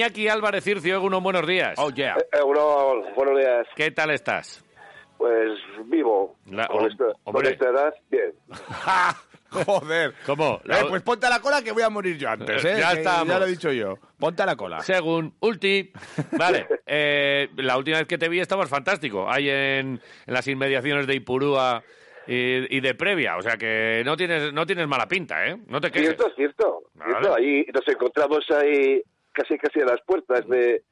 Iñaki Álvarez Circio, unos buenos días. Oh, yeah. Eh, uno, buenos días. ¿Qué tal estás? Pues vivo. La- con, esta, con hombre. esta edad, bien. Joder. ¿Cómo? Eh, pues ponte a la cola que voy a morir yo antes, ¿eh? Ya estamos. Ya lo he dicho yo. Ponte a la cola. Según Ulti. Vale, eh, la última vez que te vi estabas fantástico. Ahí en, en las inmediaciones de Ipurúa y, y de Previa. O sea que no tienes, no tienes mala pinta, ¿eh? No te quejes. Cierto, cierto. Vale. cierto. Ahí nos encontramos ahí casi casi a las puertas de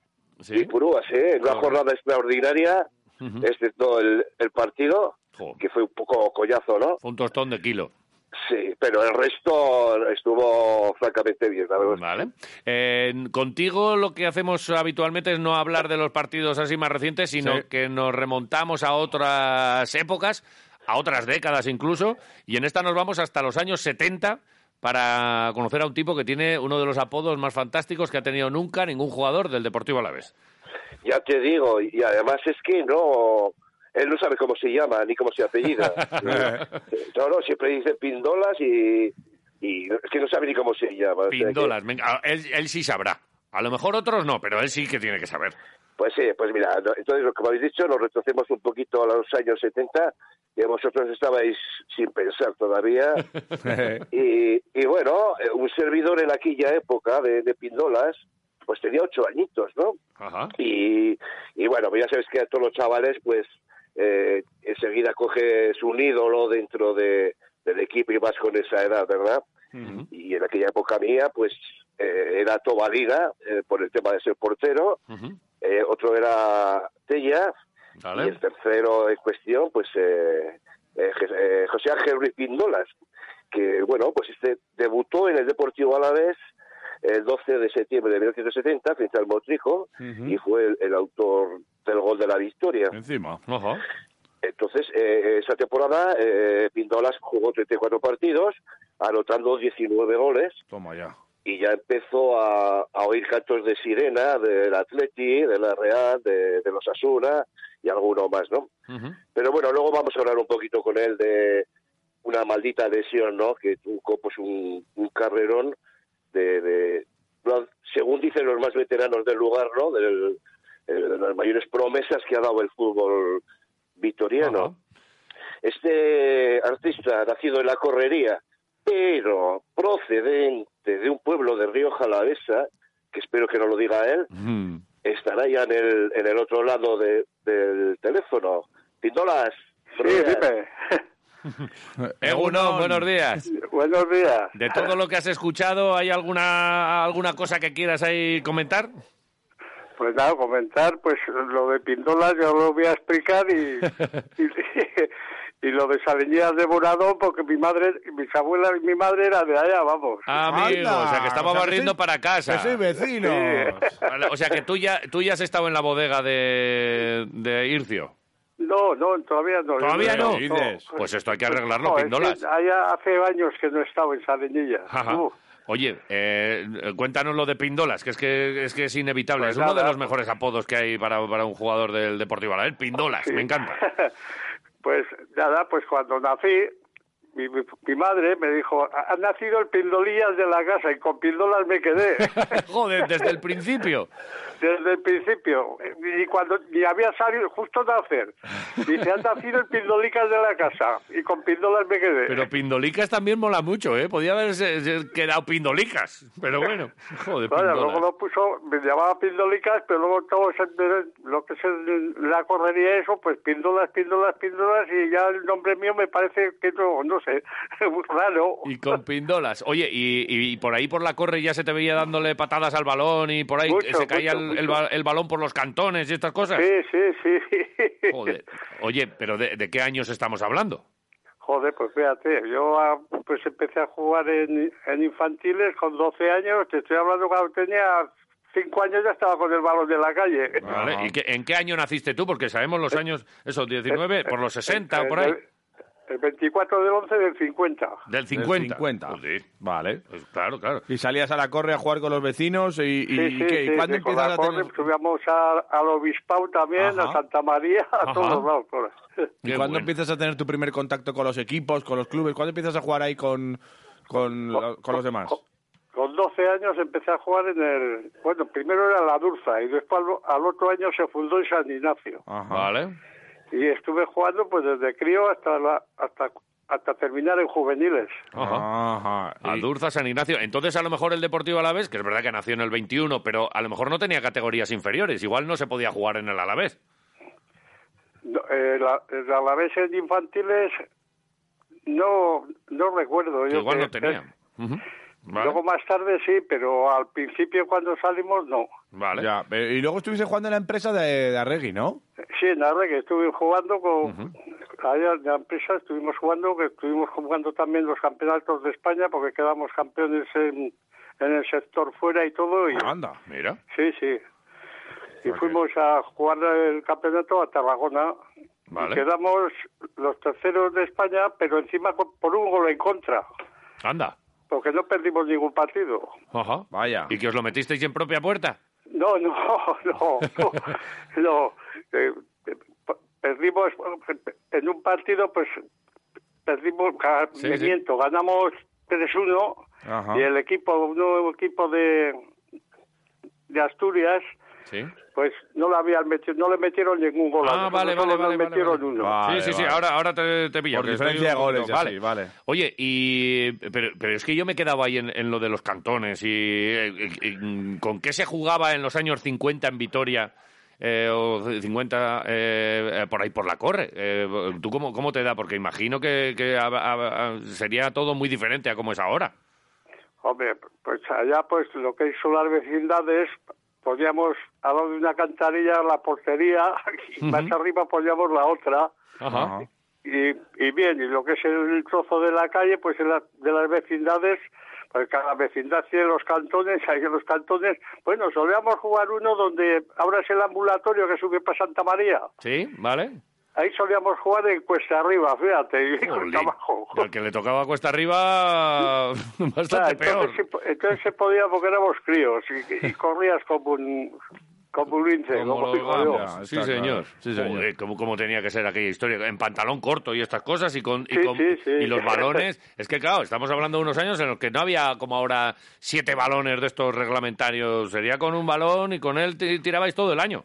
Sí. Ipurúas, ¿eh? En una jornada extraordinaria, Ujú. excepto el, el partido, Jo. que fue un poco collazo, ¿no? Fue un tostón de kilo. Sí, pero el resto estuvo francamente bien, la verdad. Vale. Eh, contigo lo que hacemos habitualmente es no hablar de los partidos así más recientes, sino Sí. que nos remontamos a otras épocas, a otras décadas incluso, y en esta nos vamos hasta los años 70 para conocer a un tipo que tiene uno de los apodos más fantásticos que ha tenido nunca ningún jugador del Deportivo Alavés. Ya te digo, y además es que no... Él no sabe cómo se llama ni cómo se apellida. no, no, siempre dice Pindolas y, y es que no sabe ni cómo se llama. o sea que- Pindolas, venga, ah, él, él sí sabrá. A lo mejor otros no, pero él sí que tiene que saber. Pues sí, pues mira, entonces, como habéis dicho, nos retrocedemos un poquito a los años 70, que vosotros estabais sin pensar todavía. y, y bueno, eh, un servidor en aquella época de, de Pindolas, pues tenía ocho añitos, ¿no? Ajá. Y, y bueno, pues ya sabes que a todos los chavales, pues eh, enseguida coges un ídolo dentro de, del equipo y vas con esa edad, ¿verdad? Y en aquella época mía, pues eh, era Tobalina, eh, por el tema de ser portero, Ujú. Eh, otro era Tella, y el tercero en cuestión, pues eh, eh, eh, José Ángel Ruiz Pindolas, que bueno, pues este debutó en el Deportivo Alavés el 12 de septiembre de 1970 frente al Motrico y fue el, el autor del gol de la victoria. Encima. Ojo. Entonces, eh, esa temporada eh, Pindolas jugó 34 partidos, anotando 19 goles Toma ya. Y ya empezó a, a oír cantos de sirena del Atleti, de la Real, de, de los Asuna y alguno más, ¿no? Pero bueno, luego vamos a hablar un poquito con él de una maldita lesión, ¿no? Que tuvo pues un, un carrerón de, según dicen los más veteranos del lugar, ¿no? Del- de las mayores promesas que ha dado el fútbol vitoriano. Este artista, nacido en la correría, pero procedente de un pueblo de Río Jalavesa, que espero que no lo diga él, Mm. estará ya en el, en el otro lado de- del teléfono. Pindolas. Sí, buenos días. dime. Egunon, buenos días. Buenos días. De todo lo que has escuchado, ¿hay alguna alguna cosa que quieras ahí comentar? Pues nada, comentar, pues lo de Pindolas yo lo voy a explicar y, y, y lo de Saliñas de Borado, porque mi madre, mis abuelas y mi madre era de allá, vamos. Amigo, Anda, o sea que estaba o sea que barriendo soy- para casa. Que soy vecino. Vale, O sea que tú ya, tú ya has estado en la bodega de, de Ircio. No, no, todavía no. ¿Todavía no? Pues esto hay que arreglarlo, No, es Pindolas. que allá hace años que no he estado en. Uh, Oye, eh, cuéntanos lo de Pindolas, que es que es, que es inevitable. Pues es uno de los mejores apodos que hay para, para un jugador del Deportivo Alavés. Pindolas, sí. me encanta. pues nada, pues cuando nací, mi, mi- madre me dijo, ha ha nacido el Pindolillas de la casa y con Pindolas me quedé. Joder, desde el principio. Desde el principio. Y cuando ni había salido, justo nacer, dice, han nacido el Pindolicas de la casa. Y con Pindolas me quedé. Pero Pindolicas también mola mucho, ¿eh? Podía haberse se- quedado Pindolicas. Pero bueno, joder, Vaya, luego lo puso, me llamaba Pindolicas, pero luego todo se- lo que es el- la correría y eso, pues Pindolas, Pindolas, Pindolas, y ya el nombre mío me parece que no, no sé, muy raro. Y con Pindolas. Oye, y, y- y por ahí por la corre ya se te veía dándole patadas al balón y por ahí Mucho, se caía mucho, el, balón por los cantones y estas cosas. Sí, sí, sí. Joder. Oye, pero de, de qué años estamos hablando? Joder, pues fíjate, yo ah, pues empecé a jugar en, en infantiles con 12 años, te estoy hablando cuando tenía 5 años ya estaba con el balón de la calle. ¿Vale? ¿Y qué- en qué año naciste tú? Porque sabemos los años, esos 19, por los 60 o por ahí. El, el 24 del 11 del 50. Del Del 50. 50. Joder. Vale. Pues claro, claro. Y salías a la corre a jugar con los vecinos y, y, Sí, ¿y sí, qué? ¿Y sí, cuándo sí, empiezas la a corre tener... Subíamos a- al Obispado también, Ajá. a Santa María, a Ajá. todos lados. por- ¿Y cuándo bueno. empiezas a tener tu primer contacto con los equipos, con los clubes? ¿Cuándo empiezas a jugar ahí con, con, lo- con los demás? Con 12 años empecé a jugar en el... Bueno, primero era la Durza y después al, al otro año se fundó en San Ignacio. Ajá. Vale. Y estuve jugando pues desde crío hasta la, hasta hasta terminar en juveniles. Ajá. Ajá. A Y- Durza, San Ignacio. Entonces, a lo mejor el Deportivo Alavés, que es verdad que nació en el 21, pero a lo mejor no tenía categorías inferiores. Igual no se podía jugar en el Alavés. No, eh, la, el Alavés en infantiles no no recuerdo. Yo igual que- no tenía. Vale. Luego más tarde sí, pero al principio cuando salimos no. Vale. Ya, y luego estuviste jugando en la empresa de, de Arregui, ¿no? Sí, en que estuve jugando con... Allá en la empresa estuvimos jugando, que estuvimos jugando también los campeonatos de España porque quedamos campeones en, en el sector fuera y todo. Y, Anda. Mira. Sí, sí. Y fuimos a jugar el campeonato a Tarragona. Vale. Y quedamos los terceros de España, pero encima por un gol en contra, Anda. porque no perdimos ningún partido. Ajá. Vaya. ¿Y que os lo metisteis en propia puerta? No, no, no, no. no. Eh, eh, perdimos en un partido, pues perdimos, Sí, me sí. miento, ganamos 3-1 Ajá. y el equipo, un nuevo equipo de, de Asturias, Sí. pues no le habían metido, no le metieron ningún gol. a Ah, vale, vale, vale, vale, metieron vale. uno. Vale, sí, sí, sí, vale. ahora, ahora te, te pillo. Por diferencia de goles, ya sí, vale. Oye, y pero, pero es que yo me quedaba ahí en, en lo de los cantones y, eh, y- con qué se jugaba en los años 50 en Vitoria eh, o 50 eh, eh, por ahí por la corre. Eh, ¿Tú cómo, cómo te da? Porque imagino que, que a- a- a- sería todo muy diferente a como es ahora. Hombre, pues allá pues lo que son las vecindades, podíamos al lado de una cantarilla la portería y más arriba poníamos la otra. Ajá. Y, y bien, y lo que es el trozo de la calle, pues en la- de las vecindades, pues cada vecindad tiene los cantones, hay en los cantones, bueno, solíamos jugar uno donde ahora es el ambulatorio que sube para Santa María. ¿Sí? ¿Vale? Ahí solíamos jugar en cuesta arriba, fíjate, y cuesta abajo. Y al que le tocaba cuesta arriba, Ah, bastante peor. entonces, se- entonces se podía porque éramos críos y, y corrías como un como un lince, Como como digo yo. Sí, señor. Sí, señor. ¿cómo, cómo tenía que ser aquella historia? En pantalón corto y estas cosas y con, y, Sí, con- sí, sí. y los balones. Es que, claro, estamos hablando de unos años en los que no había como ahora siete balones de estos reglamentarios. Sería con un balón y con él ti- tirabais todo el año.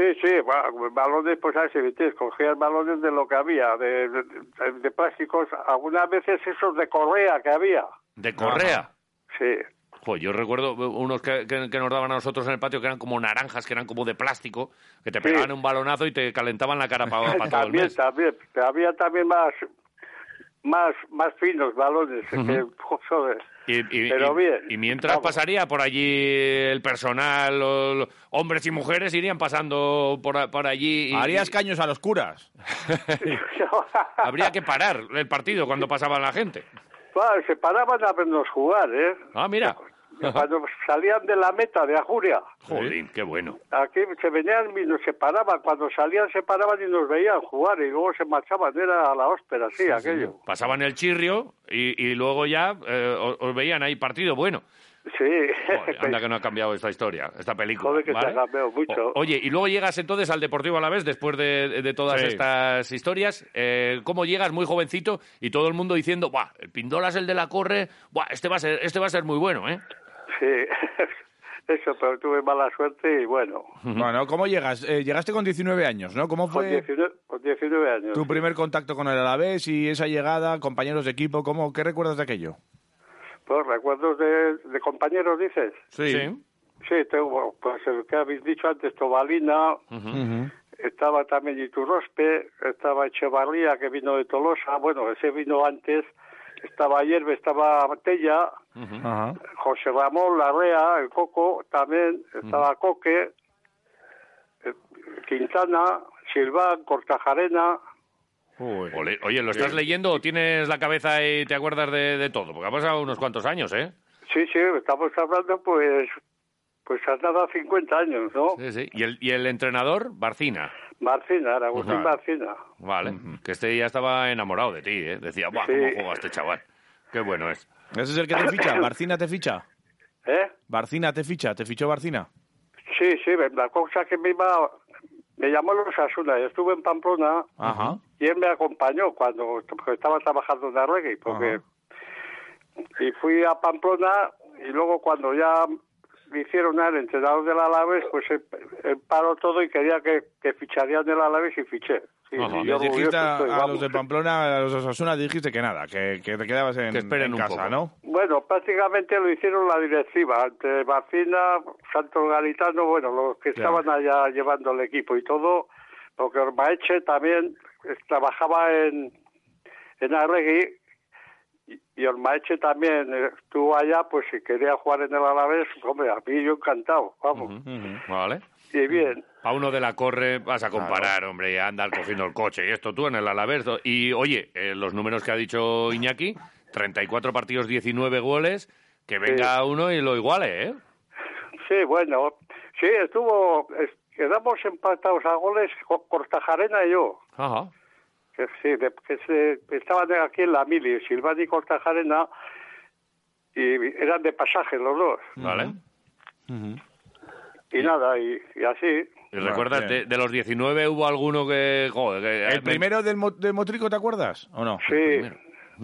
Sí, sí, ba- balones, pues así, ¿viste? cogías balones de lo que había, de, de, de- de plásticos, algunas veces esos de correa que había. De correa. Sí, Joder, yo recuerdo unos que, que- que nos daban a nosotros en el patio que eran como naranjas, que eran como de plástico, que te pegaban un balonazo y te calentaban la cara para, todo el también, mes. también. Había también más más más finos balones. que, joder. Y, y- Pero bien, y mientras vamos. pasaría por allí el personal, los, los hombres y mujeres irían pasando por, por allí. y- Harías y caños a los curas. habría que parar el partido cuando pasaba la gente. Claro, se paraban a vernos jugar, ¿eh? Ah, mira. Cuando salían de la meta de Ajuria. Jolín, qué bueno. Aquí se venían y nos separaban. Cuando salían se paraban y nos veían jugar y luego se marchaban. Era a la óspera, sí, aquello. Pasaban el chirrio y, y luego ya eh, os, os veían ahí partido bueno. Sí. Joder, anda que no ha cambiado esta historia, esta película. Joder, que se ¿vale? ha cambiado mucho. O- oye, y luego llegas entonces al Deportivo Alavés después de, de todas Sí. estas historias. Eh, ¿Cómo llegas muy jovencito y todo el mundo diciendo, ¡buah! El Pindola es el de la corre, ¡buah! Este va a ser, este va a ser muy bueno, ¿eh? Sí. Eso, pero tuve mala suerte y bueno. Bueno, ¿cómo llegas? Eh, llegaste con 19 años, ¿no? ¿Cómo Con fue 19, con 19 años. tu primer contacto con el Alavés y esa llegada, compañeros de equipo? ¿cómo, ¿Qué recuerdas de aquello? Pues recuerdos de, de compañeros, dices. Sí. Sí, tengo, pues el que habéis dicho antes, Tobalina, estaba también Iturrospe, estaba Echevarría, que vino de Tolosa, bueno, ese vino antes, estaba Hierve, estaba Tella, José Ramón Larrea, el Coco, también, estaba Coque, eh, Quintana, Silván, Cortajarena, Oye, ¿lo estás leyendo o tienes la cabeza y te acuerdas de, de todo? Porque ha pasado unos cuantos años, ¿eh? sí, sí, estamos hablando pues, pues a nada 50 años, ¿no? Sí, sí. ¿Y el, y el entrenador? Barcina. Marcina, era Agustín Claro. Marcina. Vale. Que este ya estaba enamorado de ti, ¿eh? Decía, ¡buah! Sí. ¿Cómo juega este chaval? Qué bueno es. ¿Ese es el que te ficha? ¿Barcina te ficha? ¿Eh? ¿Barcina te ficha? ¿Te fichó Barcina? Sí, sí, la cosa que me iba, me llamó los Asuna, estuve en Pamplona Ajá. y él me acompañó cuando porque estaba trabajando en Arregui, porque y fui a Pamplona y luego cuando ya me hicieron al entrenador del Alavés, pues él, él paró todo y quería que, que ficharían del Alavés y fiché. Sí, Les yo dijiste a, estoy, a vamos. los de Pamplona, a los de Osasuna, dijiste que nada, que, que te quedabas en, Que en casa, poco. ¿no? Bueno, prácticamente lo hicieron la directiva, entre Marcina, Santos Galitano, bueno, los que Ya. estaban allá llevando el equipo y todo, porque Ormaeche también trabajaba en, en Arregui y, Ormaeche también estuvo allá, pues si quería jugar en el Alavés, hombre, a mí yo encantado, vamos, Vale. Bien. A uno de la corre vas a comparar, hombre, y a andar cogiendo el coche. Y esto tú en el Alavés. Y oye, eh, los números que ha dicho Iñaki, 34 partidos, 19 goles, que venga uno y lo iguale, ¿eh? Sí, bueno, sí, estuvo, es- quedamos empatados a goles con Cortajarena y yo. Ajá. que sí, de- que se, estaban aquí en la mili, Silvani y Cortajarena, y eran de pasaje los dos. Vale. Y nada, y, y así. ¿Y recuerdas, de, de los 19 hubo alguno que... Joder, que- ¿El eh, primero del, mo- del Motrico te acuerdas o no? Sí,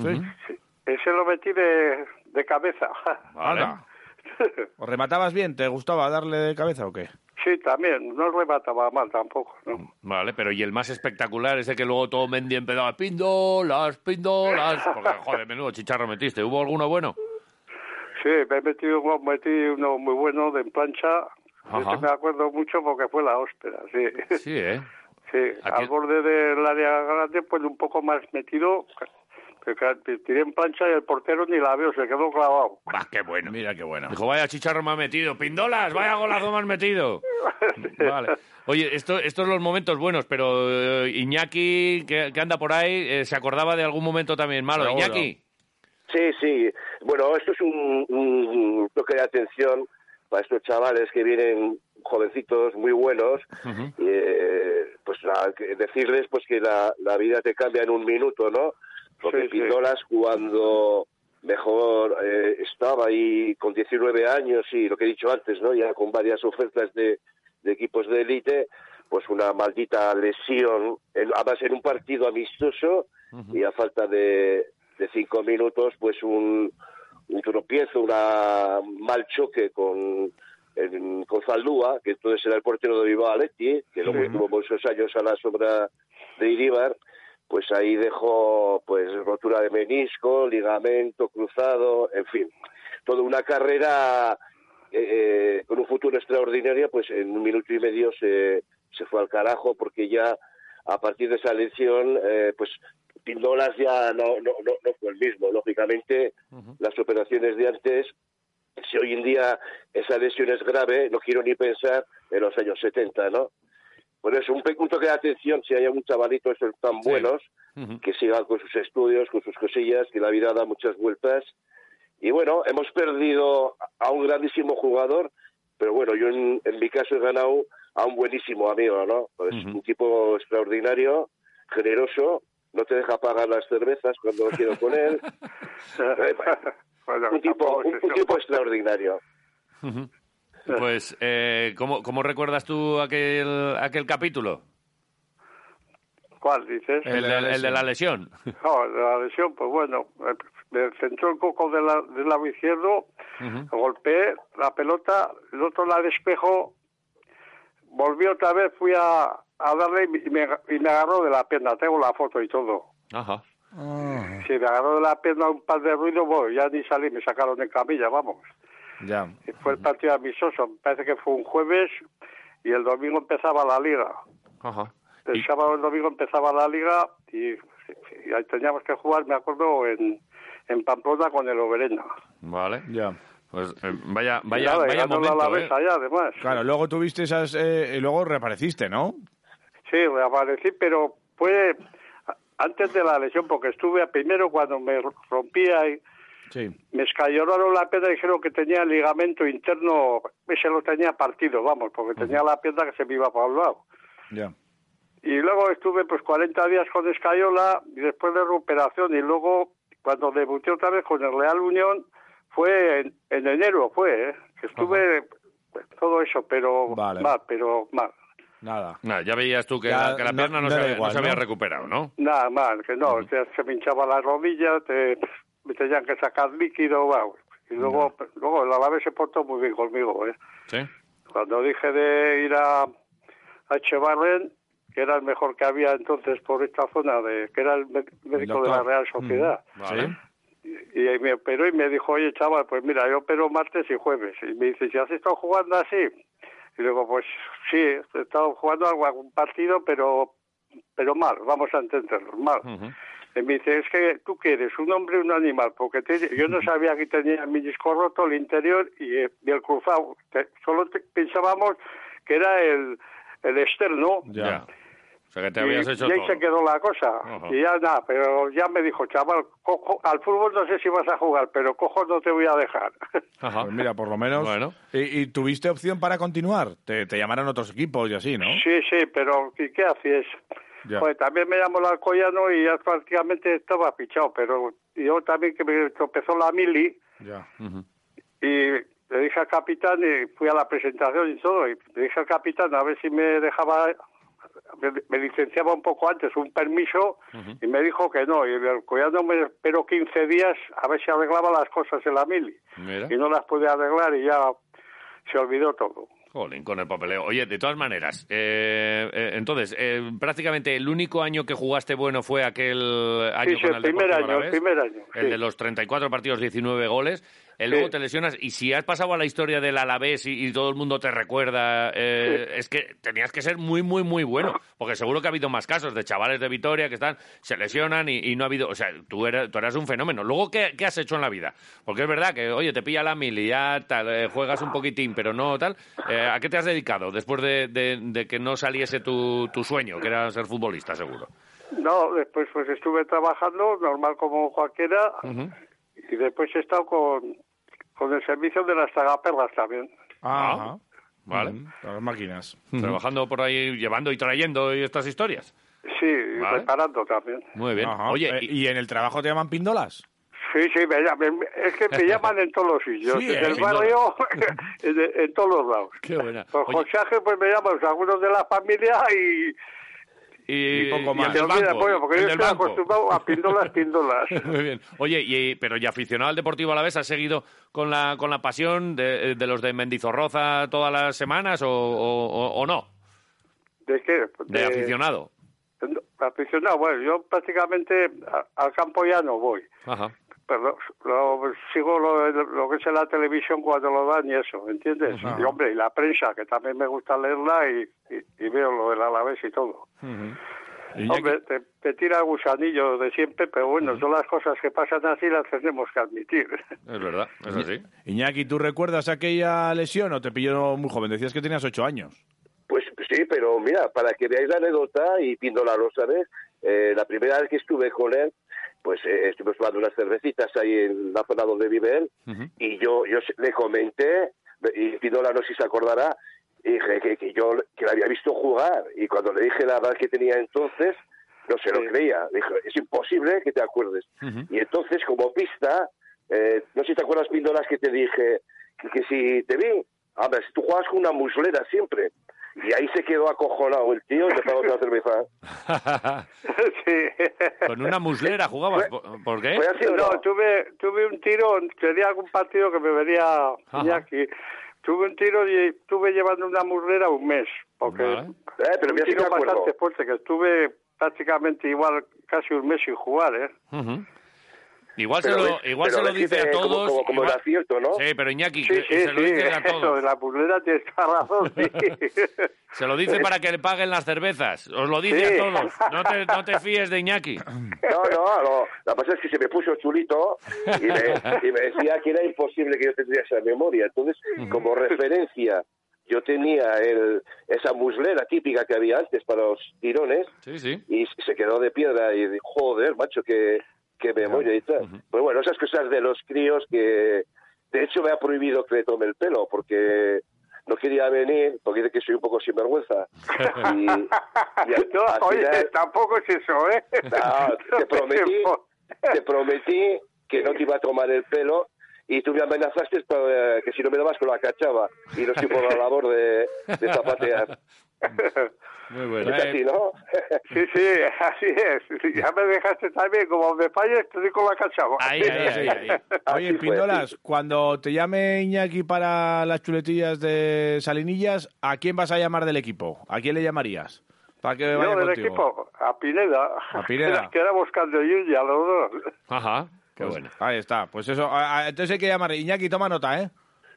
Sí. sí, ese lo metí de, de cabeza. Vale. Anda. ¿O rematabas bien? ¿Te gustaba darle de cabeza o qué? sí, también, no remataba mal tampoco. ¿no? Vale, pero y el más espectacular, ese que luego todo Mendy empezaba, pindolas, pindolas, porque joder, menudo chicharro metiste. ¿Hubo alguno bueno? Sí, me he metido, metí uno muy bueno de en plancha. Ajá. Este me acuerdo mucho porque fue la hóspeda, sí. Sí, ¿eh? Sí, Aquí- al borde del área grande, pues un poco más metido. Tiré en plancha y el portero ni la veo, se quedó clavado. Va, qué bueno. Mira qué bueno. Dijo, vaya chicharro ha metido. Pindolas, vaya golazo has metido. Vale. Oye, esto, estos son los momentos buenos, pero eh, Iñaki, que, que anda por ahí, eh, ¿se acordaba de algún momento también malo? Seguro. Iñaki. Sí, sí. Bueno, esto es un, un toque de atención para estos chavales que vienen jovencitos muy buenos. eh, pues decirles pues que la, la vida te cambia en un minuto, ¿no? Porque Sí, sí. Pindolas cuando mejor eh, estaba ahí con 19 años y lo que he dicho antes, ¿no? Ya con varias ofertas de, de equipos de élite, pues una maldita lesión, en, además en un partido amistoso y a falta de, de cinco minutos, pues un, un tropiezo, una mal choque con, en- con Zaldúa, que entonces era el portero de Bilbao Athletic, que luego estuvo muchos años a la sombra de Iríbar, pues ahí dejó pues rotura de menisco, ligamento cruzado, en fin, toda una carrera eh, con un futuro extraordinario, pues en un minuto y medio se, se fue al carajo porque ya a partir de esa lesión, eh, pues Pindolas ya no, no, no, no fue el mismo. Lógicamente, las operaciones de antes, si hoy en día esa lesión es grave, no quiero ni pensar en los años 70, ¿no? Por eso, un, un toque de atención, si hay algún chavalito estos tan Sí. buenos, que sigan con sus estudios, con sus cosillas, que la vida da muchas vueltas. Y bueno, hemos perdido a un grandísimo jugador, pero bueno, yo en, en mi caso he ganado a un buenísimo amigo, ¿no? Pues un tipo extraordinario, generoso, no te deja pagar las cervezas cuando no quiero con él. Bueno, un tipo, un, tipo extraordinario. Pues, eh, ¿cómo, ¿cómo recuerdas tú aquel, aquel capítulo? ¿Cuál dices? El, de- el de la lesión. No, de la lesión, pues bueno, me centró el coco de la- del lado izquierdo, golpeé la pelota, el otro la despejo, volví otra vez, fui a, a darle y me, y me agarró de la pierna, tengo la foto y todo. Ajá. Si me agarró de la pierna un par de ruidos, bueno, ya ni salí, me sacaron en camilla, vamos. Ya. Y fue el partido amistoso, me parece que fue un jueves y el domingo empezaba la liga. Ajá. El sábado y el domingo empezaba la liga y, y ahí teníamos que jugar, me acuerdo, en, en Pamplona con el Oberena. Vale. Ya. Pues eh, vaya, vaya, nada, vaya la momento, Alavés ¿eh? allá, además. Claro, luego tuviste esas... eh, y luego reapareciste, ¿no? Sí, reaparecí, pero fue antes de la lesión, porque estuve primero cuando me rompía y Sí. me escayoraron la pierna y dijeron que tenía el ligamento interno, ese lo tenía partido, vamos, porque tenía la pierna que se me iba para un lado. Ya. Y luego estuve pues 40 días con escayola y después de recuperación y luego cuando debuté otra vez con el Real Unión fue en, en enero, fue, ¿eh? que estuve pues, todo eso, pero Vale. mal, pero mal. Nada. Nada, ya veías tú que, Ya la, que la no- pierna no, no se, había- no se recuperado, ¿no? Nada mal, que no, que se me hinchaba la rodilla, te, me tenían que sacar líquido, wow. Y luego, luego el Alavés se portó muy bien conmigo, ¿eh? Sí. Cuando dije de ir a, a Echevarren, que era el mejor que había entonces por esta zona, de que era el mé- médico de la doctor. Real Sociedad. Vale. Y, y me operó y me dijo, oye, chaval, pues mira, yo opero martes y jueves. Y me dice, ¿si has estado jugando así? Y digo, pues sí, he estado jugando algo- algún partido, pero pero mal, vamos a entenderlo, mal. Ujú. Y me dice, es que tú quieres un hombre o un animal, porque te- yo no sabía que tenía el menisco roto, el interior y, eh, y el cruzado. Te- solo te- pensábamos que era el, el externo. Ya. Sea que te Y, habías hecho y ahí todo. se quedó la cosa. Y ya nada, pero ya me dijo, chaval, cojo, al fútbol no sé si vas a jugar, pero cojo no te voy a dejar. Ajá. Pues mira, por lo menos. Bueno. ¿Y, y tuviste opción para continuar? Te, te llamaron otros equipos y así, ¿no? Sí, sí, pero ¿y qué haces? Ya. Joder, también me llamó el Alcoyano y ya prácticamente estaba fichado, pero yo también que me tropezó la mili Ya. Y le dije al capitán y fui a la presentación y todo y le dije al capitán a ver si me dejaba me, licenciaba un poco antes un permiso y me dijo que no y el Alcoyano me esperó 15 días a ver si arreglaba las cosas en la mili Mira. y no las pude arreglar y ya se olvidó todo. Jolín, con el papeleo. Oye, de todas maneras, eh, eh, entonces, eh, prácticamente el único año que jugaste bueno fue aquel año sí, con el el primer año, el primer año. el sí. de los 34 partidos, 19 goles. Eh, luego te lesionas y si has pasado a la historia del Alavés y, y todo el mundo te recuerda, eh, es que tenías que ser muy, muy, muy bueno. Porque seguro que ha habido más casos de chavales de Vitoria que están, se lesionan y, y no ha habido. O sea, tú eras, tú eras un fenómeno. Luego, ¿qué, qué has hecho en la vida? Porque es verdad que, oye, te pilla la mil y ya tal, eh, juegas un poquitín, pero no tal. Eh, ¿A qué te has dedicado después de, de- de que no saliese tu, tu sueño, que era ser futbolista, seguro? No, después pues estuve trabajando normal como cualquiera y después he estado con, con el servicio de las tragaperras también. Ajá. Vale. Ujú, Las máquinas. Trabajando por ahí, llevando y trayendo y estas historias. Sí, y Vale. reparando también. Muy bien. Ajá. Oye, Eh, y- ¿y en el trabajo te llaman píndolas? Sí, sí, me llaman, es que me llaman en todos los sitios, Sí, en eh, el barrio, en, en todos los lados. Qué buena. Por José Ángel, pues me llaman algunos de la familia y, y, y poco y más. el se del banco, pollo, porque el yo del estoy banco. acostumbrado a píndolas, píndolas. Muy bien. Oye, y, pero y aficionado al Deportivo a la vez, ¿has seguido con la, con la pasión de, de los de Mendizorroza todas las semanas o, o- o- no? ¿De qué? De aficionado. No, Aficionado, bueno, yo prácticamente al campo ya no voy. Ajá. Pero lo, sigo lo, lo que es en la televisión cuando lo dan y eso, ¿entiendes? Y hombre, y la prensa, que también me gusta leerla y, y, y veo lo del Alavés y todo. Iñaki- Hombre, te, te tira gusanillo de siempre, pero bueno, son las cosas que pasan así las tenemos que admitir. Es verdad, es así. Iñaki, ¿tú recuerdas aquella lesión o te pilló muy joven? Decías que tenías ocho años. Pues sí, pero mira, para que veáis la anécdota y Píndola lo sabes, eh, la primera vez que estuve con él, pues eh, estuvimos tomando unas cervecitas ahí en la zona donde vive él y yo yo le comenté, y Píndola no sé si se acordará, y dije que, que yo que la había visto jugar y cuando le dije la edad que tenía entonces, no se lo creía. Dijo, es imposible que te acuerdes. Y entonces, como pista, eh, no sé si te acuerdas, Píndolas, que te dije que, que si te vi, a ver, si tú juegas con una muslera siempre. Y ahí se quedó acojonado el tío y me pagó otra cerveza. sí. Con una muslera jugabas. ¿Por, por qué? ¿Fue así o No, no? tuve, tuve un tiro, tenía algún partido que me venía. Iñaki. Tuve un tiro y estuve llevando una murrera un mes, porque Vale. Eh, pero un tiro bastante fuerte, que estuve prácticamente igual, casi un mes sin jugar, ¿eh? Igual Pero se lo, igual se lo dice a como- todos. Como, como igual- era cierto, ¿no? Sí, pero Iñaki, Sí, que sí, se lo sí, dices a eso de todos. la murrera tienes toda razón, sí. Se lo dice para que le paguen las cervezas. Os lo dice Sí. a todos. No te, no te fíes de Iñaki. No, no, no. Lo que pasa es que se me puso chulito y me, y me decía que era imposible que yo tendría esa memoria. Entonces, como referencia, yo tenía el, esa muslera típica que había antes para los tirones Sí, sí. y se quedó de piedra y dije, joder, macho, que, que memoria y tal. Pues bueno, esas cosas de los críos que, de hecho, me ha prohibido que le tome el pelo porque no quería venir, porque dice que soy un poco sinvergüenza. Y, y al- No, al oye, final- tampoco es eso, ¿eh? no, te prometí, te prometí que no te iba a tomar el pelo y tú me amenazaste para, eh, que si no me dabas con la cachaba y no estoy por la labor de, de zapatear. Muy bueno. Es así, ¿no? Sí, sí, así es. Ya me dejaste también, como me falles, te digo la cacha. Ahí, ahí, ahí. Oye, fue, Pindolas, sí. cuando te llame Iñaki para las chuletillas de Salinillas, ¿a quién vas a llamar del equipo? ¿A quién le llamarías? Para que vaya Yo del contigo. equipo, a Pineda. A Pineda. Que era buscando Yuya, los dos. Ajá. Qué Pues, bueno. Ahí está. Pues eso. entonces hay que llamar. Iñaki, toma nota, ¿eh?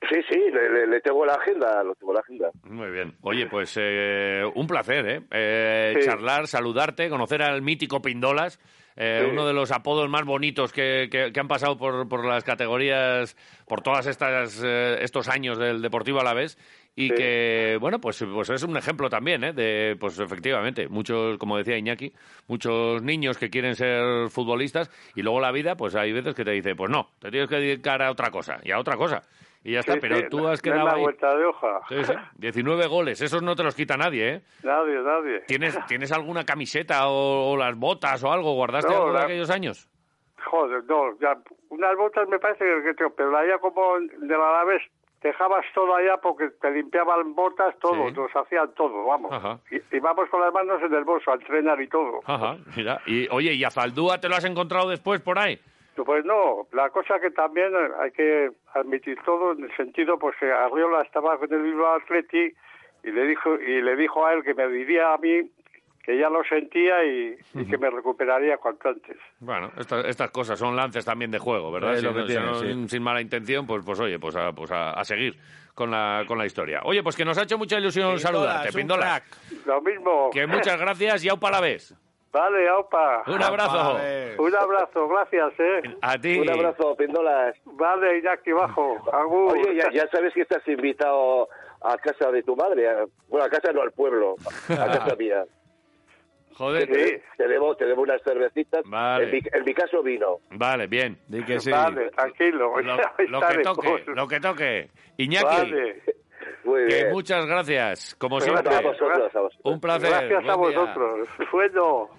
Sí, sí, le, le- le tengo la agenda, lo tengo la agenda. Muy bien. Oye, pues eh, un placer, ¿eh? Eh, Sí. Charlar, saludarte, conocer al mítico Pindolas, eh, Sí. uno de los apodos más bonitos que, que- que han pasado por, por las categorías, por todas estas eh, estos años del Deportivo Alavés y Sí. que, bueno, pues, pues es un ejemplo también, ¿eh? De, pues efectivamente, muchos, como decía Iñaki, muchos niños que quieren ser futbolistas y luego la vida, pues hay veces que te dice, pues no, te tienes que dedicar a otra cosa y a otra cosa. Y ya está, Sí, pero sí, tú has quedado la ahí. vuelta de hoja. Sí, sí. 19 goles, esos no te los quita nadie, ¿eh? Nadie, nadie. ¿Tienes, ¿tienes alguna camiseta o, o las botas o algo? ¿Guardaste No, algo de la- aquellos años? Joder, no, ya, unas botas me parece que tengo, pero allá como de la Alavés dejabas todo allá porque te limpiaban botas, todo, Sí. nos hacían todo, vamos. Y, y vamos con las manos en el bolso a entrenar y todo. Ajá, mira. Y, oye, ¿y a Zaldúa te lo has encontrado después por ahí? Pues no, la cosa que también hay que admitir todo en el sentido, pues que Arriola estaba con el Bilbao Atleti y le dijo y le dijo a él que me diría a mí que ya lo sentía y, y que me recuperaría cuanto antes. Bueno, esta- estas cosas son lances también de juego, ¿verdad? Es Si lo que no- tiene, si no- sí. Sin mala intención, pues, pues oye, pues, a, pues a, a seguir con la, con la historia. Oye, pues que nos ha hecho mucha ilusión Pindolas, saludarte, Pindolas. Lo mismo. Que muchas gracias y aupa la vez. Vale, aupa. Un abrazo. Vale. Un abrazo, gracias, ¿eh? A ti. Un abrazo, Pindolas. Vale, Iñaki, bajo. Agur. Oye, ya, ya sabes que estás invitado a casa de tu madre. a- bueno, a casa no, al pueblo. A casa mía. Joder. Te, te debo, te debo unas cervecitas. Vale. En mi, en mi caso, vino. Vale, bien. Di que sí. Vale, tranquilo. Lo, lo que toque, lo que toque. Iñaki, Vale. Muy que bien. muchas gracias, como siempre. a vosotros, a vosotros. Un placer. Gracias a vosotros. Bueno.